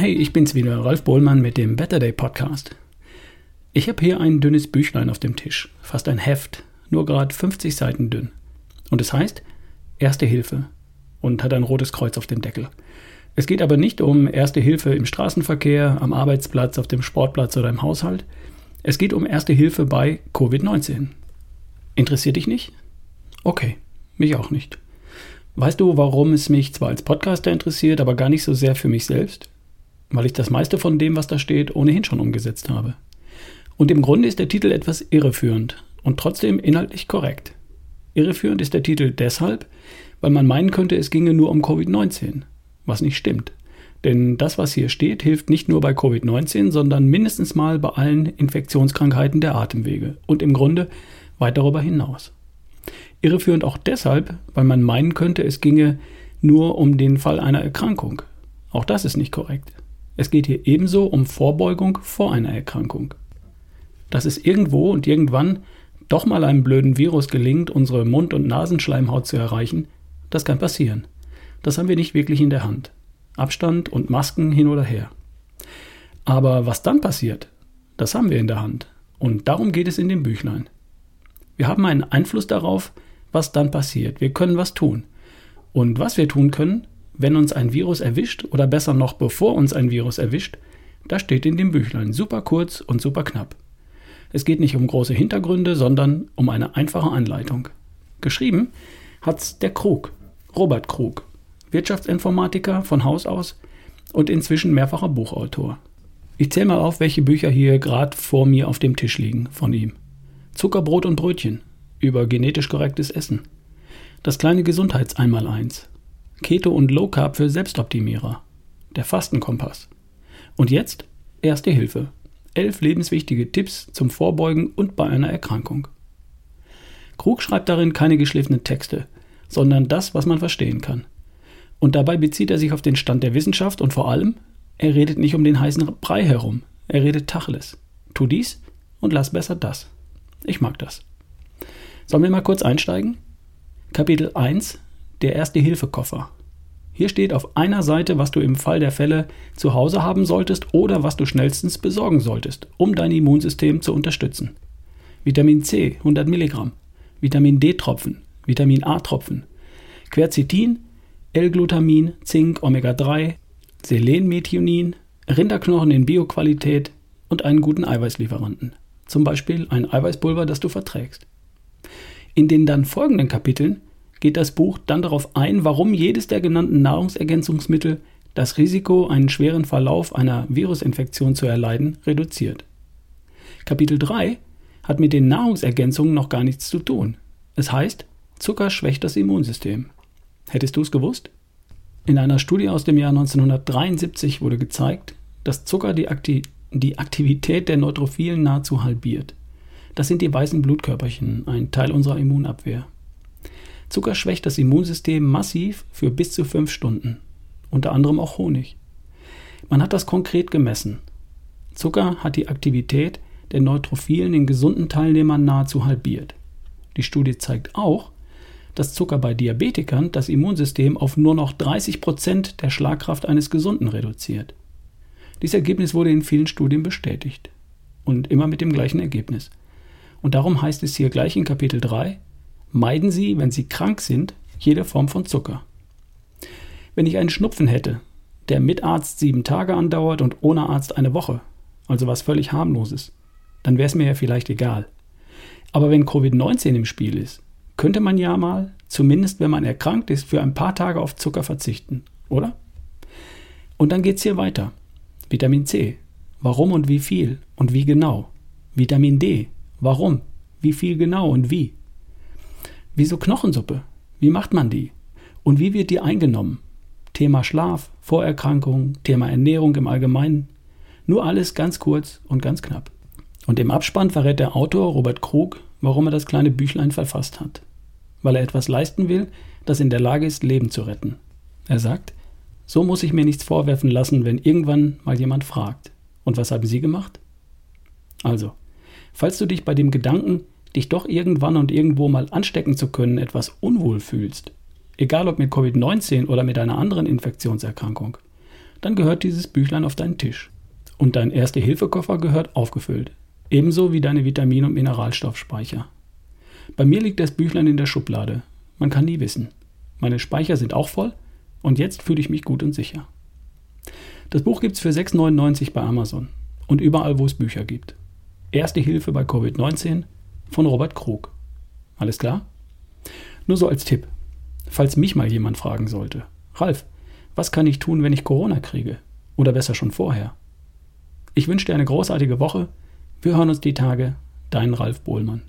Hey, ich bin's wieder, Ralf Bohlmann mit dem Better Day Podcast. Ich habe hier ein dünnes Büchlein auf dem Tisch, fast ein Heft, nur gerade 50 Seiten dünn. Und es heißt Erste Hilfe und hat ein rotes Kreuz auf dem Deckel. Es geht aber nicht um Erste Hilfe im Straßenverkehr, am Arbeitsplatz, auf dem Sportplatz oder im Haushalt. Es geht um Erste Hilfe bei Covid-19. Interessiert dich nicht? Okay, mich auch nicht. Weißt du, warum es mich zwar als Podcaster interessiert, aber gar nicht so sehr für mich selbst? Weil ich das meiste von dem, was da steht, ohnehin schon umgesetzt habe. Und im Grunde ist der Titel etwas irreführend und trotzdem inhaltlich korrekt. Irreführend ist der Titel deshalb, weil man meinen könnte, es ginge nur um Covid-19, was nicht stimmt. Denn das, was hier steht, hilft nicht nur bei Covid-19, sondern mindestens mal bei allen Infektionskrankheiten der Atemwege und im Grunde weit darüber hinaus. Irreführend auch deshalb, weil man meinen könnte, es ginge nur um den Fall einer Erkrankung. Auch das ist nicht korrekt. Es geht hier ebenso um Vorbeugung vor einer Erkrankung. Dass es irgendwo und irgendwann doch mal einem blöden Virus gelingt, unsere Mund- und Nasenschleimhaut zu erreichen, das kann passieren. Das haben wir nicht wirklich in der Hand. Abstand und Masken hin oder her. Aber was dann passiert, das haben wir in der Hand. Und darum geht es in dem Büchlein. Wir haben einen Einfluss darauf, was dann passiert. Wir können was tun. Und was wir tun können, wenn uns ein Virus erwischt oder besser noch bevor uns ein Virus erwischt, das steht in dem Büchlein super kurz und super knapp. Es geht nicht um große Hintergründe, sondern um eine einfache Anleitung. Geschrieben hat's der Krug, Robert Krug, Wirtschaftsinformatiker von Haus aus und inzwischen mehrfacher Buchautor. Ich zähle mal auf, welche Bücher hier gerade vor mir auf dem Tisch liegen von ihm. Zuckerbrot und Brötchen über genetisch korrektes Essen. Das kleine Gesundheitseinmaleins Keto und Low Carb für Selbstoptimierer. Der Fastenkompass. Und jetzt Erste Hilfe. Elf lebenswichtige Tipps zum Vorbeugen und bei einer Erkrankung. Krug schreibt darin keine geschliffenen Texte, sondern das, was man verstehen kann. Und dabei bezieht er sich auf den Stand der Wissenschaft und vor allem, er redet nicht um den heißen Brei herum, er redet Tacheles. Tu dies und lass besser das. Ich mag das. Sollen wir mal kurz einsteigen? Kapitel 1 der Erste-Hilfe-Koffer. Hier steht auf einer Seite, was du im Fall der Fälle zu Hause haben solltest oder was du schnellstens besorgen solltest, um dein Immunsystem zu unterstützen. Vitamin C 100 Milligramm, Vitamin D-Tropfen, Vitamin A-Tropfen, Quercetin, L-Glutamin, Zink, Omega-3, Selenmethionin, Rinderknochen in Bioqualität und einen guten Eiweißlieferanten. Zum Beispiel ein Eiweißpulver, das du verträgst. In den dann folgenden Kapiteln geht das Buch dann darauf ein, warum jedes der genannten Nahrungsergänzungsmittel das Risiko, einen schweren Verlauf einer Virusinfektion zu erleiden, reduziert. Kapitel 3 hat mit den Nahrungsergänzungen noch gar nichts zu tun. Es heißt, Zucker schwächt das Immunsystem. Hättest du es gewusst? In einer Studie aus dem Jahr 1973 wurde gezeigt, dass Zucker die, Akti die Aktivität der Neutrophilen nahezu halbiert. Das sind die weißen Blutkörperchen, ein Teil unserer Immunabwehr. Zucker schwächt das Immunsystem massiv für bis zu fünf Stunden. Unter anderem auch Honig. Man hat das konkret gemessen. Zucker hat die Aktivität der Neutrophilen in gesunden Teilnehmern nahezu halbiert. Die Studie zeigt auch, dass Zucker bei Diabetikern das Immunsystem auf nur noch 30 Prozent der Schlagkraft eines Gesunden reduziert. Dieses Ergebnis wurde in vielen Studien bestätigt. Und immer mit dem gleichen Ergebnis. Und darum heißt es hier gleich in Kapitel 3, Meiden Sie, wenn Sie krank sind, jede Form von Zucker. Wenn ich einen Schnupfen hätte, der mit Arzt sieben Tage andauert und ohne Arzt eine Woche, also was völlig harmloses, dann wäre es mir ja vielleicht egal. Aber wenn Covid-19 im Spiel ist, könnte man ja mal, zumindest wenn man erkrankt ist, für ein paar Tage auf Zucker verzichten, oder? Und dann geht es hier weiter. Vitamin C. Warum und wie viel und wie genau? Vitamin D. Warum? Wie viel genau und wie? Wieso Knochensuppe? Wie macht man die? Und wie wird die eingenommen? Thema Schlaf, Vorerkrankungen, Thema Ernährung im Allgemeinen. Nur alles ganz kurz und ganz knapp. Und im Abspann verrät der Autor Robert Krug, warum er das kleine Büchlein verfasst hat. Weil er etwas leisten will, das in der Lage ist, Leben zu retten. Er sagt, so muss ich mir nichts vorwerfen lassen, wenn irgendwann mal jemand fragt. Und was haben Sie gemacht? Also, falls du dich bei dem Gedanken, dich doch irgendwann und irgendwo mal anstecken zu können, etwas unwohl fühlst, egal ob mit Covid-19 oder mit einer anderen Infektionserkrankung, dann gehört dieses Büchlein auf deinen Tisch. Und dein Erste-Hilfe-Koffer gehört aufgefüllt. Ebenso wie deine Vitamin- und Mineralstoffspeicher. Bei mir liegt das Büchlein in der Schublade. Man kann nie wissen. Meine Speicher sind auch voll und jetzt fühle ich mich gut und sicher. Das Buch gibt es für 6,99 bei Amazon und überall, wo es Bücher gibt. Erste Hilfe bei Covid-19 von Robert Krug. Alles klar? Nur so als Tipp, falls mich mal jemand fragen sollte. Ralf, was kann ich tun, wenn ich Corona kriege? Oder besser schon vorher? Ich wünsche dir eine großartige Woche. Wir hören uns die Tage. Dein Ralf Bohlmann.